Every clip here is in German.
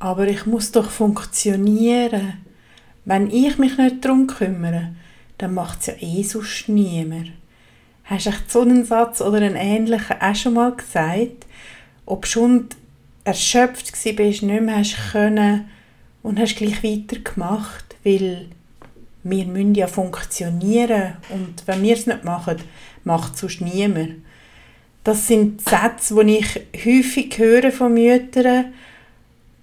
aber ich muss doch funktionieren. Wenn ich mich nicht darum kümmere, dann macht es ja eh sonst niemand. Hast du so einen Satz oder einen ähnlichen auch schon mal gesagt? Ob schon erschöpft warst, nicht mehr hast können und hast gleich weitergemacht, weil wir müssen ja funktionieren und wenn wir es nicht machen, macht es sonst niemand. Das sind Sätze, die ich häufig höre von Müttern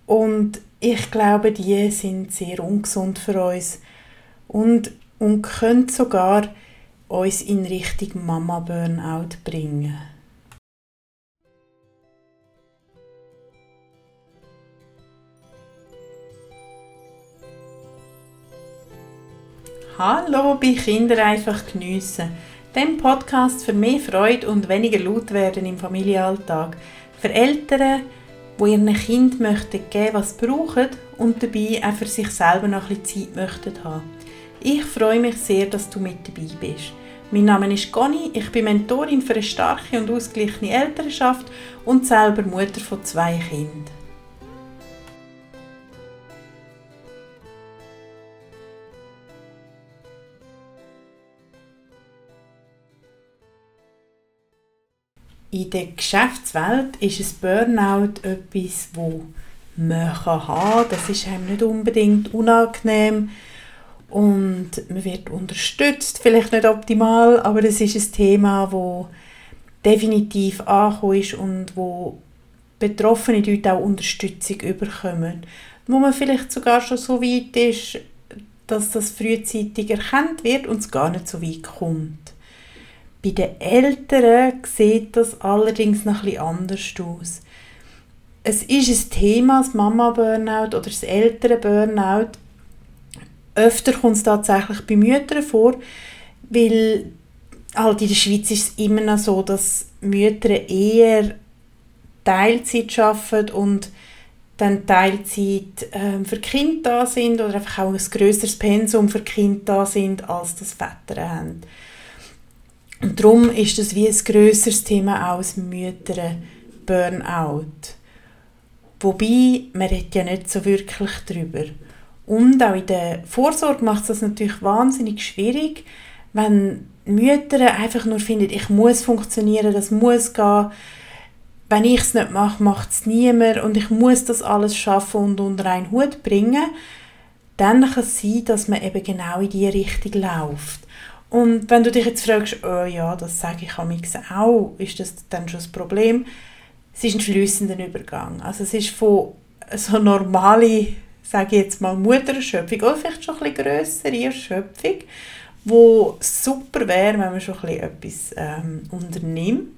und ich glaube, die sind sehr ungesund für uns und, und können sogar uns in Richtung Mama-Burnout bringen. Hallo bei Kinder einfach geniessen. Dem Podcast für mehr Freude und weniger laut werden im Familienalltag. Für Eltern, die ihren Kind möchten geben, was sie brauchen und dabei auch für sich selber noch ein bisschen Zeit möchten haben. Ich freue mich sehr, dass du mit dabei bist. Mein Name ist Conny, ich bin Mentorin für eine starke und ausgeglichene Elternschaft und selber Mutter von zwei Kindern. In der Geschäftswelt ist ein Burnout etwas, wo man haben kann. Das ist einem nicht unbedingt unangenehm und man wird unterstützt, vielleicht nicht optimal, aber es ist ein Thema, wo definitiv angekommen ist und wo Betroffene dort auch Unterstützung bekommen. Wo man vielleicht sogar schon so weit ist, dass das frühzeitig erkannt wird und es gar nicht so weit kommt. Bei den Eltern sieht das allerdings noch etwas anders aus. Es ist ein Thema, das Mama-Burnout oder das Eltern-Burnout. Öfter kommt es tatsächlich bei Müttern vor, weil halt in der Schweiz ist es immer noch so, dass Mütter eher Teilzeit arbeiten und dann Teilzeit äh, für Kind da sind oder einfach auch ein grösseres Pensum für Kind da sind, als das Väter haben. Und darum ist das wie ein grösseres Thema als Mütter Burnout. Wobei, man redet ja nicht so wirklich darüber. Und auch in der Vorsorge macht es das natürlich wahnsinnig schwierig, wenn Mütter einfach nur finden, ich muss funktionieren, das muss gehen. Wenn ich es nicht mache, macht es niemand und ich muss das alles schaffen und unter einen Hut bringen. Dann kann es sein, dass man eben genau in diese Richtung läuft. Und wenn du dich jetzt fragst, oh ja, das sage ich am auch, ist das dann schon das Problem? Es ist ein flüssender Übergang. Also es ist von so normale, sage ich jetzt mal, Muttererschöpfung oder vielleicht schon ein bisschen grössere Erschöpfung, wo super wäre, wenn man schon ein bisschen etwas ähm, unternimmt.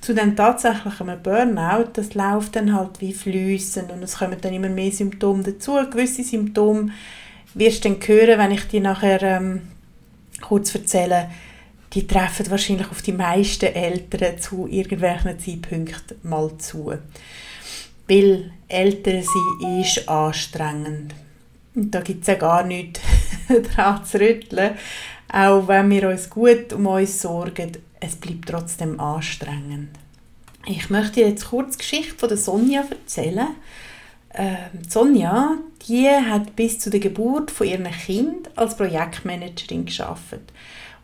Zu dem tatsächlichen Burnout, das läuft dann halt wie flüssend und es kommen dann immer mehr Symptome dazu. Gewisse Symptome wirst du dann hören, wenn ich die nachher ähm, kurz erzählen, die treffen wahrscheinlich auf die meisten Eltern zu irgendwelchen Zeitpunkten mal zu. Weil Eltern sein ist anstrengend. Und da gibt es ja gar nichts daran zu rütteln. Auch wenn wir uns gut um uns sorgen, es bleibt trotzdem anstrengend. Ich möchte jetzt kurz die Geschichte von der Sonja erzählen. Ähm, Sonja, die hat bis zu der Geburt von ihrem Kind als Projektmanagerin geschafft.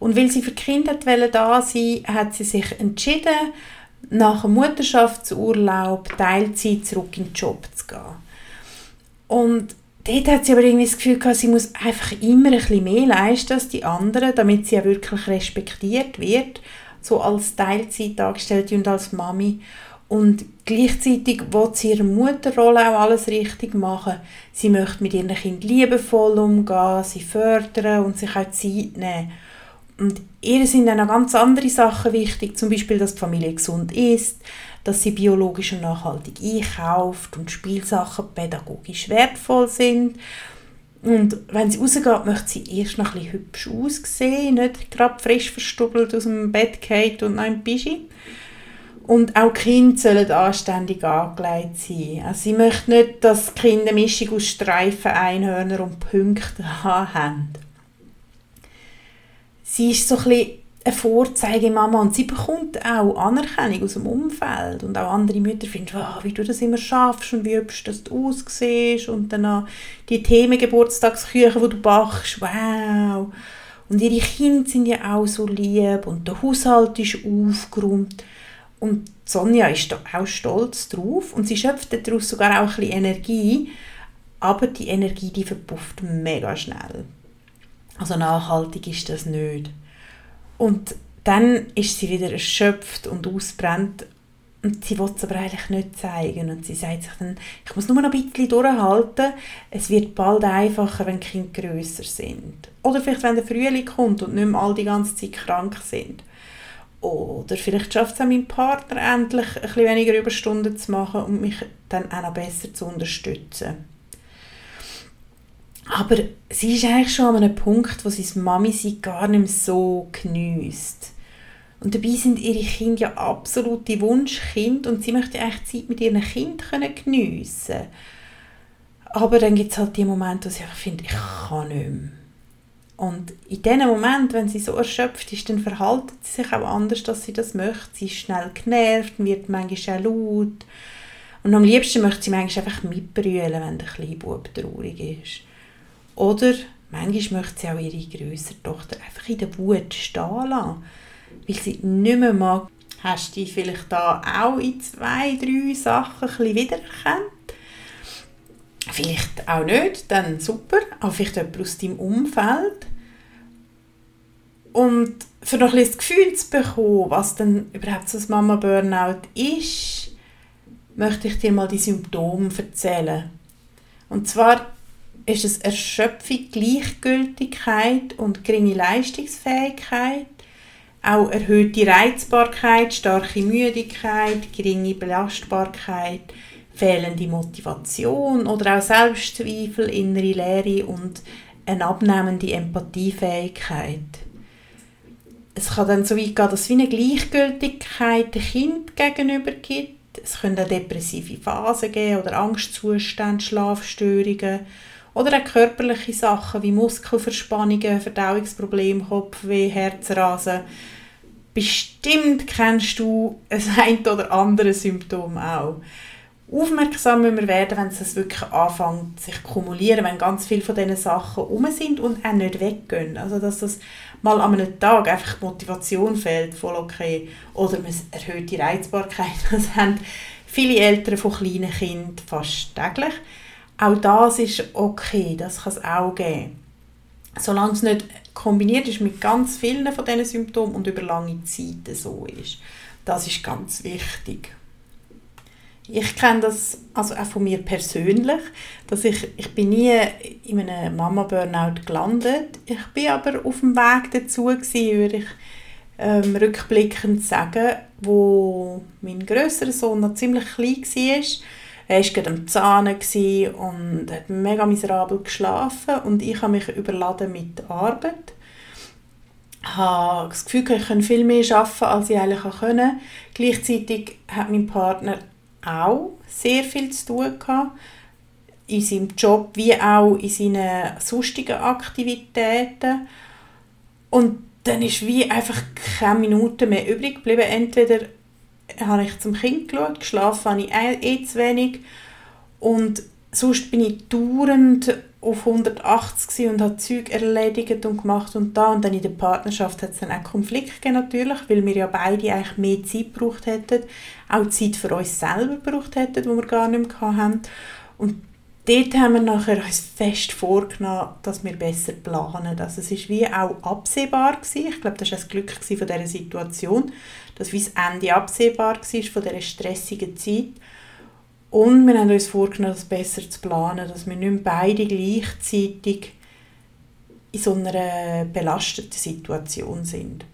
Und weil sie für die Kinder da sein hat sie sich entschieden, nach dem Mutterschaftsurlaub Teilzeit zurück in den Job zu gehen. Und dort hat sie aber irgendwie das Gefühl gehabt, sie muss einfach immer ein bisschen mehr leisten als die anderen, damit sie ja wirklich respektiert wird, so als Teilzeitangestellte und als Mami. Und gleichzeitig will sie ihre Mutterrolle auch alles richtig machen. Sie möchte mit ihren Kindern liebevoll umgehen, sie fördern und sich auch Zeit nehmen. Und ihr sind dann auch ganz andere Sachen wichtig, zum Beispiel, dass die Familie gesund ist, dass sie biologisch und nachhaltig einkauft und Spielsachen pädagogisch wertvoll sind. Und wenn sie rausgeht, möchte sie erst noch ein bisschen hübsch aussehen, nicht gerade frisch verstubbelt aus dem Bett geht und noch im Pischi. Und auch die Kinder sollen anständig angelegt sein. Also sie möchte nicht, dass die Kinder eine Mischung aus Streifen, Einhörner und Punkten haben. Sie ist so ein eine Vorzeigemama und sie bekommt auch Anerkennung aus dem Umfeld und auch andere Mütter finden, wow, wie du das immer schaffst und wie hübsch das du aussiehst und dann auch die Themengeburtstagsküche, die du backst, wow. Und ihre Kinder sind ja auch so lieb und der Haushalt ist aufgeräumt und Sonja ist auch stolz drauf und sie schöpft daraus sogar auch ein bisschen Energie, aber die Energie, die verpufft mega schnell. Also nachhaltig ist das nicht. Und dann ist sie wieder erschöpft und ausbrennt und sie will es aber eigentlich nicht zeigen. Und sie sagt sich dann, ich muss nur noch ein bisschen durchhalten, es wird bald einfacher, wenn die Kinder grösser sind. Oder vielleicht, wenn der Frühling kommt und nicht mehr all die ganze Zeit krank sind. Oder vielleicht schafft es auch mein Partner endlich, ein bisschen weniger Überstunden zu machen und mich dann auch noch besser zu unterstützen. Aber sie ist eigentlich schon an einem Punkt, wo sie Mami sie gar nicht mehr so geniesst. Und dabei sind ihre Kinder ja absolute Wunschkind und sie möchte eigentlich Zeit mit ihren Kindern geniessen Aber dann gibt es halt die Momente, wo sie einfach findet, ich kann nicht mehr. Und in diesem Moment, wenn sie so erschöpft ist, dann verhaltet sie sich auch anders, dass sie das möchte. Sie ist schnell genervt, wird manchmal auch laut. Und am liebsten möchte sie manchmal einfach mitbrüllen, wenn der kleine Bub traurig ist. Oder manchmal möchte sie auch ihre größere Tochter einfach in der Wut stehen lassen, weil sie nicht mehr mag. Hast du dich vielleicht da auch in zwei, drei Sachen ein wiedererkannt? Vielleicht auch nicht, dann super, aber vielleicht jemand aus deinem Umfeld. Und für noch ein bisschen das Gefühl zu bekommen, was denn überhaupt so ein Mama-Burnout ist, möchte ich dir mal die Symptome erzählen. Und zwar ist es Erschöpfung, Gleichgültigkeit und geringe Leistungsfähigkeit, auch erhöhte Reizbarkeit, starke Müdigkeit, geringe Belastbarkeit, fehlende Motivation oder auch Selbstzweifel, innere Leere und eine abnehmende Empathiefähigkeit. Es kann dann so weit gehen, dass es wie eine Gleichgültigkeit dem Kind gegenüber gibt. Es können auch depressive Phasen geben oder Angstzustände, Schlafstörungen oder auch körperliche Sachen wie Muskelverspannungen, Verdauungsprobleme, Kopfweh, Herzrasen. Bestimmt kennst du ein oder andere Symptom auch. Aufmerksam werden, wenn es wirklich anfängt, sich zu kumulieren, wenn ganz viele von diesen Sachen um sind und auch nicht weggehen. Also, dass das mal an einem Tag einfach die Motivation fehlt, voll okay. Oder man erhöht die Reizbarkeit. Das haben viele Eltern von kleinen Kindern fast täglich. Auch das ist okay, das kann es auch geben. Solange es nicht kombiniert ist mit ganz vielen von diesen Symptomen und über lange Zeit so ist. Das ist ganz wichtig. Ich kenne das also auch von mir persönlich, dass ich, ich bin nie in einem Mama-Burnout gelandet. Ich bin aber auf dem Weg dazu gewesen, würde ich ähm, rückblickend sagen, wo mein größerer Sohn noch ziemlich klein war er war gerade am Zahnen und hat mega miserabel geschlafen und ich habe mich überladen mit Arbeit. Ich habe das Gefühl, ich kann viel mehr arbeiten, als ich eigentlich können. Gleichzeitig hat mein Partner auch sehr viel zu tun gehabt, in seinem Job wie auch in seinen sonstigen Aktivitäten. Und dann ist wie einfach keine Minute mehr übrig geblieben. Entweder habe ich zum Kind geschaut, geschlafen habe ich eh, eh zu wenig und sonst bin ich dauernd auf 180 und habe Zeug erledigt und gemacht und da und dann in der Partnerschaft hat es dann auch Konflikte gegeben natürlich, weil wir ja beide eigentlich mehr Zeit gebraucht hätten, auch Zeit für uns selber gebraucht hätten, die wir gar nicht mehr hatten. Und dort haben wir nachher uns fest vorgenommen, dass wir besser planen. Also es war wie auch absehbar gewesen. Ich glaube, das war das Glück von dieser Situation, dass wie das Ende absehbar war von dieser stressigen Zeit. Und wir haben uns vorgenommen, das besser zu planen, dass wir nicht beide gleichzeitig in so einer belasteten Situation sind.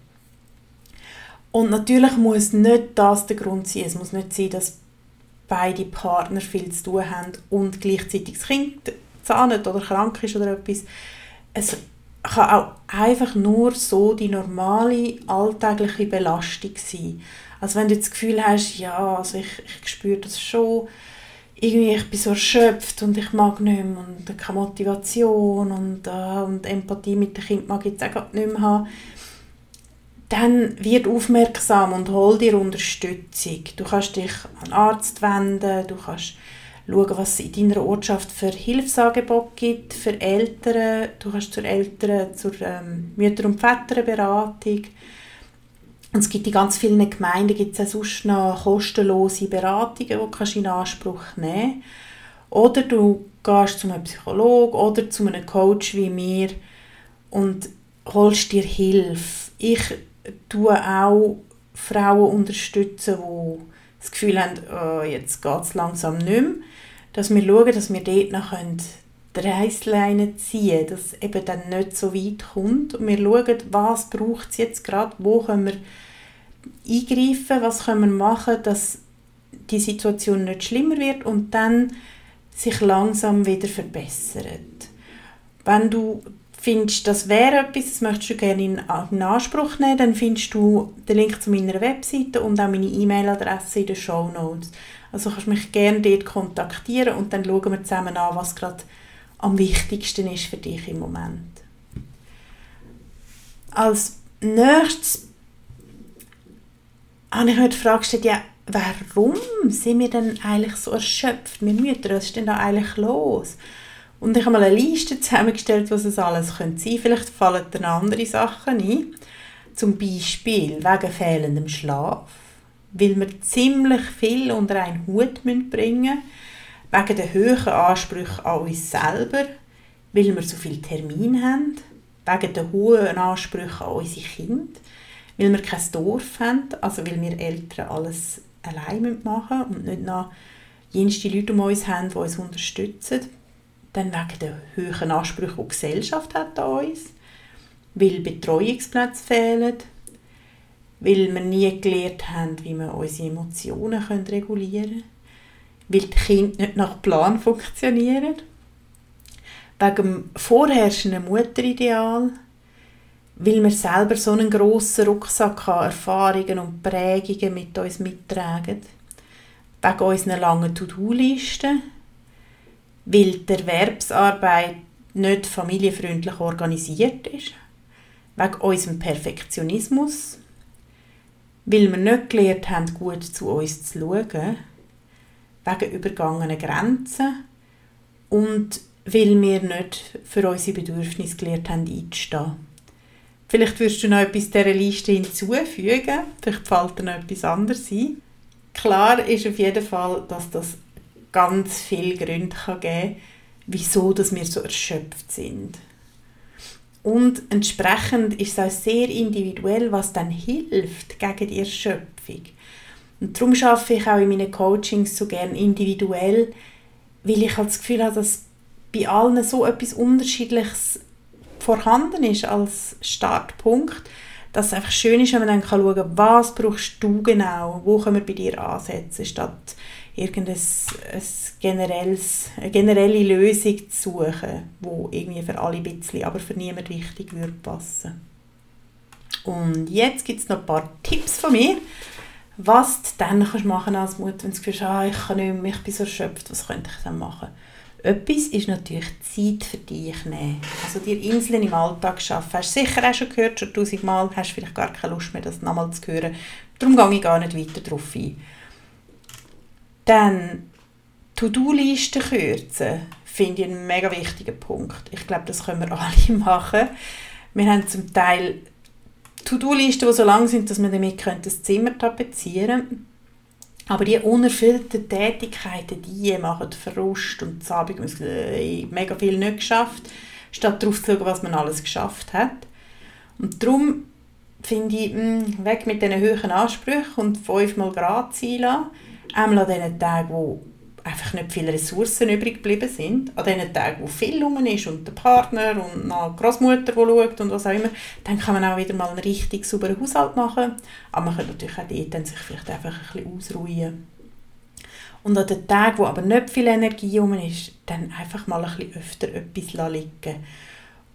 Und natürlich muss nicht das der Grund sein. Es muss nicht sein, dass beide Partner viel zu tun haben und gleichzeitig das Kind zahnt oder krank ist oder etwas. Es kann auch einfach nur so die normale alltägliche Belastung sein. Also wenn du das Gefühl hast, ja, also ich, ich spüre das schon, irgendwie ich bin so erschöpft und ich mag nicht mehr und keine Motivation und, äh, und Empathie mit dem Kind mag ich jetzt auch nicht mehr haben, dann wird aufmerksam und hol dir Unterstützung. Du kannst dich an einen Arzt wenden, du kannst schauen, was es in deiner Ortschaft für Hilfsangebote gibt für Eltern. Du kannst zur Eltern, zur ähm, Mütter- und Väterberatung. Und es gibt in ganz vielen Gemeinden gibt es auch sonst noch kostenlose Beratungen, die du in Anspruch nehmen kannst. Oder du gehst zu einem Psychologen oder zu einem Coach wie mir und holst dir Hilfe. Ich tue auch Frauen unterstützen, die das Gefühl haben, oh, jetzt geht es langsam nicht mehr, dass wir schauen, dass wir dort noch die Reissleine ziehen dass eben dann nicht so weit kommt und wir schauen, was braucht es jetzt gerade, wo können wir eingreifen, was können wir machen, dass die Situation nicht schlimmer wird und dann sich langsam wieder verbessert. Wenn du findest, das wäre etwas, das möchtest du gerne in, Anspruch nehmen, dann findest du den Link zu meiner Webseite und auch meine E-Mail-Adresse in den Show Notes. Also kannst du mich gerne dort kontaktieren und dann schauen wir zusammen an, was gerade am wichtigsten ist für dich im Moment. Als nächstes habe ich mir die Frage gestellt, ja, warum sind wir denn eigentlich so erschöpft? Wir Mütter, was ist denn da eigentlich los? Und ich habe mal eine Liste zusammengestellt, was es alles könnte sein. Vielleicht fallen dir andere Sachen ein. Zum Beispiel wegen fehlendem Schlaf, weil wir ziemlich viel unter einen Hut bringen müssen, wegen der hohen Ansprüche an uns selber, weil wir so viele Termine haben, wegen der hohen Ansprüche an unsere Kinder, weil wir kein Dorf haben, also weil wir Eltern alles allein machen und nicht noch jenste Leute um uns haben, die uns unterstützen dann wegen der hohen Ansprüche, die die Gesellschaft hat an uns, weil Betreuungsplätze fehlen, weil wir nie gelernt haben, wie wir unsere Emotionen regulieren können, weil die Kinder nicht nach Plan funktionieren, wegen dem vorherrschenden Mutterideal, weil wir selber so einen grossen Rucksack an Erfahrungen und Prägungen mit uns mittragen, wegen unseren langen To-Do-Listen, weil die Erwerbsarbeit nicht familienfreundlich organisiert ist, wegen unserem Perfektionismus, weil wir nicht gelernt haben, gut zu uns zu schauen, wegen übergangenen Grenzen und weil wir nicht für unsere Bedürfnisse gelernt haben, einzustehen. Vielleicht würdest du noch etwas dieser Liste hinzufügen, vielleicht fällt dir noch etwas anderes ein. Klar ist auf jeden Fall, dass das ganz viele Gründe kann geben wieso dass wir so erschöpft sind. Und entsprechend ist es auch sehr individuell, was dann hilft gegen die Erschöpfung. Und darum arbeite ich auch in meinen Coachings so gerne individuell, weil ich halt das Gefühl habe, dass bei allen so etwas Unterschiedliches vorhanden ist als Startpunkt, dass es einfach schön ist, wenn man dann schauen kann, was brauchst du genau, wo können wir bei dir ansetzen, statt irgendein eine generelle Lösung zu suchen, die irgendwie für alle ein bisschen, aber für niemanden richtig würde passen. Und jetzt gibt es noch ein paar Tipps von mir, was du dann kannst machen als Mutter, wenn du hast, ah, ich kann nicht mehr, ich bin so erschöpft, was könnte ich dann machen? Etwas ist natürlich Zeit für dich nehmen. Also dir Inseln im Alltag schaffen. Hast du sicher auch schon gehört, schon tausendmal, hast vielleicht gar keine Lust mehr, das nochmal zu hören. Darum gehe ich gar nicht weiter darauf ein. Dann To-Do-Listen kürzen, finde ich einen mega wichtigen Punkt. Ich glaube, das können wir alle machen. Wir haben zum Teil To-Do-Listen, die so lang sind, dass man damit das Zimmer tapezieren könnte. Aber die unerfüllten Tätigkeiten, die machen Frust und das Abend äh, mega viel nicht geschafft, statt darauf zu schauen, was man alles geschafft hat. Und darum finde ich, mh, hm, weg mit diesen hohen Ansprüchen und fünfmal Grad sein lassen Einmal an den Tagen, wo einfach nicht viele Ressourcen übrig geblieben sind, an den Tagen, wo viel rum ist und der Partner und noch die Großmutter, die schaut und was auch immer, dann kann man auch wieder mal einen richtig sauberen Haushalt machen. Aber man kann natürlich auch dort dann sich vielleicht einfach ein bisschen ausruhen. Und an den Tagen, wo aber nicht viel Energie rum ist, dann einfach mal ein bisschen öfter etwas liegen.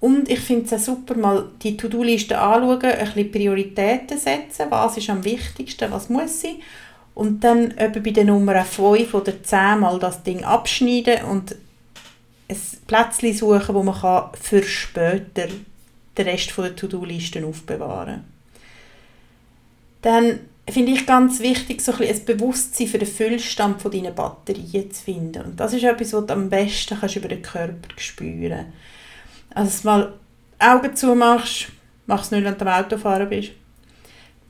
Und ich finde es auch super, mal die To-Do-Liste anschauen, ein bisschen Prioritäten setzen, was ist am wichtigsten, was muss sein und dann etwa bei der Nummer 5 oder 10 mal das Ding abschneiden und ein Plätzchen suchen, wo man kann für später den Rest der To-Do-Listen aufbewahren. Dann finde ich ganz wichtig, so ein, ein Bewusstsein für den Füllstand von deinen Batterien zu finden. Und das ist etwas, was du am besten kannst über den Körper spüren Also, dass du mal Augen zumachst, mach es nicht, wenn du am Autofahren bist,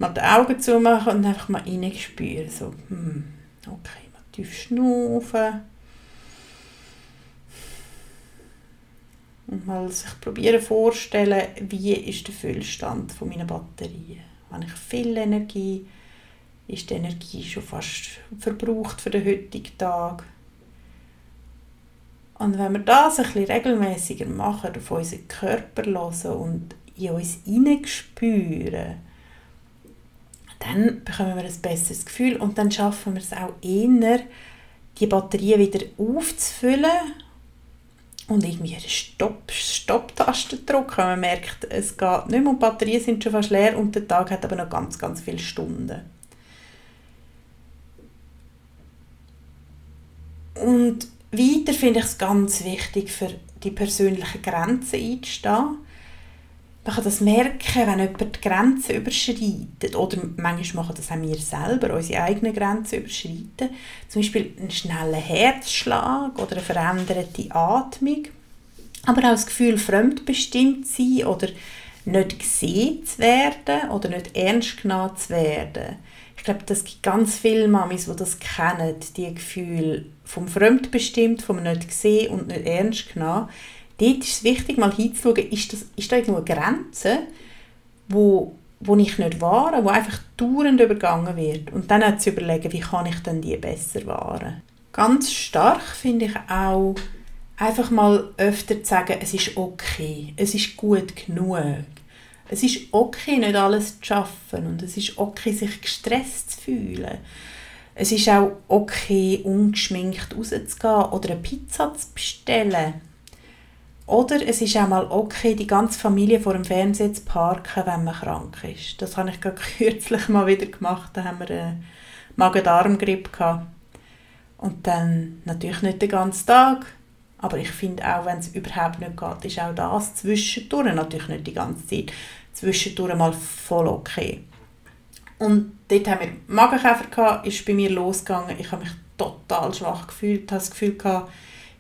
mal die Augen zumachen und einfach mal reinspüren. So, hm, okay, mal tief schnaufen. Und mal sich probieren vorstellen, wie ist der Füllstand von meiner Batterien. Habe ich viel Energie? Ist die Energie schon fast verbraucht für den heutigen Tag? Und wenn wir das ein bisschen regelmäßiger machen, auf unseren Körper hören und in uns hineinspüren, dann bekommen wir ein besseres Gefühl und dann schaffen wir es auch eher, die Batterie wieder aufzufüllen und irgendwie eine Stopp-Taste drücken. Man merkt, es geht nicht mehr die Batterien sind schon fast leer und der Tag hat aber noch ganz, ganz viele Stunden. Und weiter finde ich es ganz wichtig, für die persönlichen Grenzen einzustehen. Man kann das merken, wenn jemand die Grenzen überschreitet. Oder manchmal machen das auch wir selber, unsere eigenen Grenzen überschreiten. Zum Beispiel einen schnellen Herzschlag oder eine veränderte Atmung. Aber auch das Gefühl, fremdbestimmt zu sein oder nicht gesehen zu werden oder nicht ernst genommen zu werden. Ich glaube, es gibt ganz viele Mamis, die das kennen, die Gefühle vom Fremdbestimmt, vom nicht gesehen und nicht ernst genommen dort ist es wichtig, mal hinzuschauen, ist, das, ist da irgendwo eine Grenze, wo, wo ich nicht wahre, wo einfach dauernd übergangen wird. Und dann zu überlegen, wie kann ich denn die besser wahren. Ganz stark finde ich auch, einfach mal öfter zu sagen, es ist okay, es ist gut genug. Es ist okay, nicht alles zu schaffen und es ist okay, sich gestresst zu fühlen. Es ist auch okay, ungeschminkt rauszugehen oder eine Pizza zu bestellen oder es ist auch mal okay, die ganze Familie vor dem Fernseher zu parken, wenn man krank ist. Das habe ich gerade kürzlich mal wieder gemacht. Da haben wir einen Magen-Darm-Grippe Und dann natürlich nicht den ganzen Tag. Aber ich finde auch, wenn es überhaupt nicht geht, ist auch das zwischendurch, natürlich nicht die ganze Zeit, zwischendurch mal voll okay. Und dort haben wir Magenkäfer gehabt, ist bei mir losgegangen. Ich habe mich total schwach gefühlt, habe das Gefühl gehabt,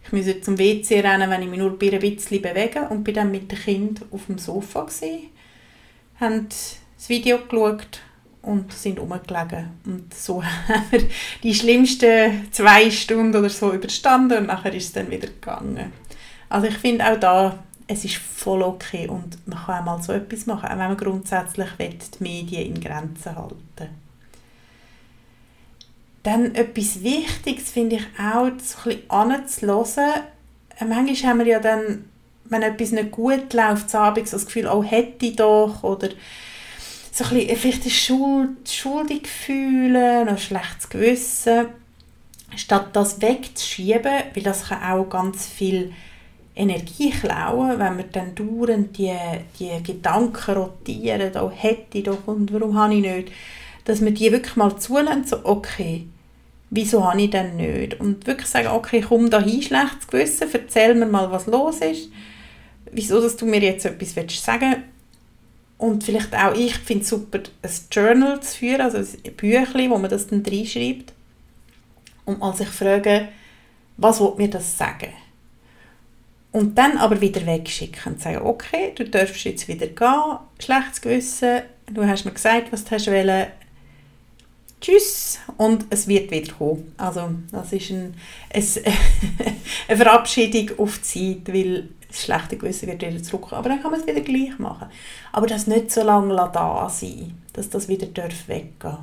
ich musste zum WC rennen, wenn ich mich nur ein bisschen bewege und bin dann mit dem Kind auf dem Sofa gewesen, haben das Video geschaut und sind rumgelegen. Und so haben wir die schlimmsten zwei Stunden oder so überstanden und nachher ist es dann wieder gegangen. Also ich finde auch da, es ist voll okay und man kann auch mal so etwas machen, auch wenn man grundsätzlich will, die Medien in Grenzen halten dann etwas Wichtiges finde ich auch, so ein bisschen. Äh, manchmal haben wir ja dann, wenn etwas nicht gut läuft, abends das Gefühl, oh, hätte ich doch, oder so ein bisschen, äh, vielleicht eine Schuld, schuldig fühlen, ein schlechtes Gewissen. Statt das wegzuschieben, weil das kann auch ganz viel Energie klauen, wenn wir dann dauernd die, die Gedanken rotieren, oh, hätte ich doch und warum habe ich nicht, dass wir die wirklich mal zulassen, so okay, wieso habe ich denn nicht? Und wirklich sagen, okay, komm da hin, schlechtes Gewissen, erzähl mir mal, was los ist, wieso dass du mir jetzt etwas willst sagen und vielleicht auch ich finde es super, ein Journal zu führen, also ein Büchlein, wo man das dann reinschreibt und mal sich fragen, was will mir das sagen? Und dann aber wieder wegschicken und sagen, okay, du darfst jetzt wieder gehen, schlechtes Gewissen, du hast mir gesagt, was du hast wollen, Tschüss und es wird wieder kommen. Also das ist ein, ein eine Verabschiedung auf die Zeit, weil das schlechte Gewissen wird wieder zurückkommen. Aber dann kann man es wieder gleich machen. Aber das nicht so lange da sein, dass das wieder weggehen darf.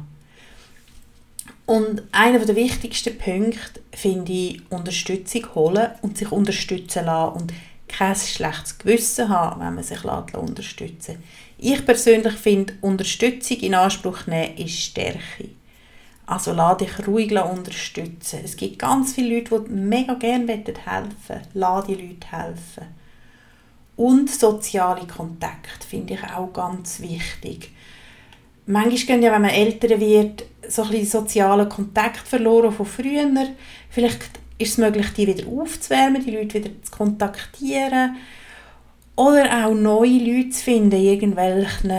Und einer der wichtigsten Punkte finde ich, Unterstützung holen und sich unterstützen lassen und kein schlechtes Gewissen haben, wenn man sich unterstützen lässt. Ich persönlich finde, Unterstützung in Anspruch nehmen ist Stärke. Also lass dich ruhig unterstützen. Es gibt ganz viele Leute, die mega gerne helfen wollen. Lass die Leute helfen. Und soziale Kontakte finde ich auch ganz wichtig. Manchmal gehen ja, wenn man älter wird, so ein bisschen soziale Kontakt verloren von früher. Vielleicht ist es möglich, die wieder aufzuwärmen, die Leute wieder zu kontaktieren. Oder auch neue Leute zu finden, irgendwelchen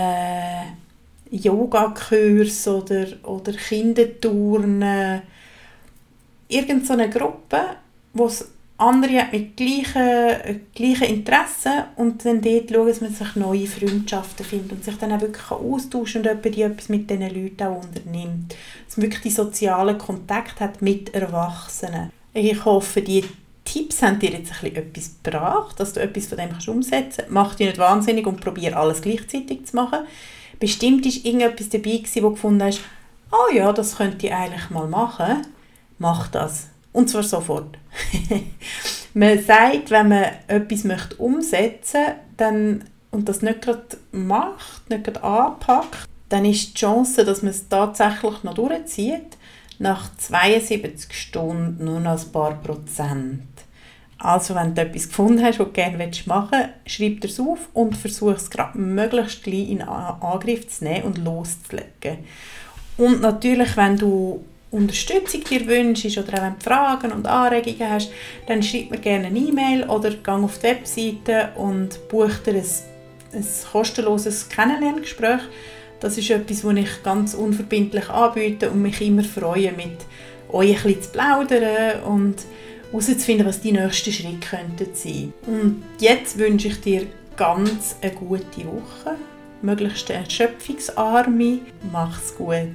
Yoga-Kurs oder, oder Kinderturnen. Irgend so eine Gruppe, wo es andere hat mit gleichen, gleichen Interessen und dann dort schauen, dass man sich neue Freundschaften findet und sich dann auch wirklich austauschen und etwas mit diesen Leuten auch unternimmt. Dass man wirklich die sozialen Kontakt hat mit Erwachsenen. Ich hoffe, die Tipps haben dir jetzt ein etwas gebracht, dass du etwas von dem kannst umsetzen kannst. Mach dich nicht wahnsinnig und probiere alles gleichzeitig zu machen. Bestimmt war irgendetwas dabei, gewesen, wo du gefunden hast, oh ja, das könnte ich eigentlich mal machen. Mach das. Und zwar sofort. man sagt, wenn man etwas möchte umsetzen möchte und das nicht gerade macht, nicht gerade anpackt, dann ist die Chance, dass man es tatsächlich noch durchzieht, nach 72 Stunden nur noch ein paar Prozent. Also wenn du etwas gefunden hast, was du gerne machen willst, schreib es auf und versuch es gerade möglichst gleich in Angriff zu nehmen und loszulegen. Und natürlich, wenn du Unterstützung dir wünschst oder auch wenn du Fragen und Anregungen hast, dann schreib mir gerne eine E-Mail oder geh auf die Webseite und buch dir ein, ein kostenloses Kennenlerngespräch. Das ist etwas, was ich ganz unverbindlich anbiete und mich immer freue, mit euch ein bisschen zu plaudern und herauszufinden, was die nächsten Schritte könnten sein. Und jetzt wünsche ich dir ganz eine gute Woche, möglichst erschöpfungsarme. Mach's gut.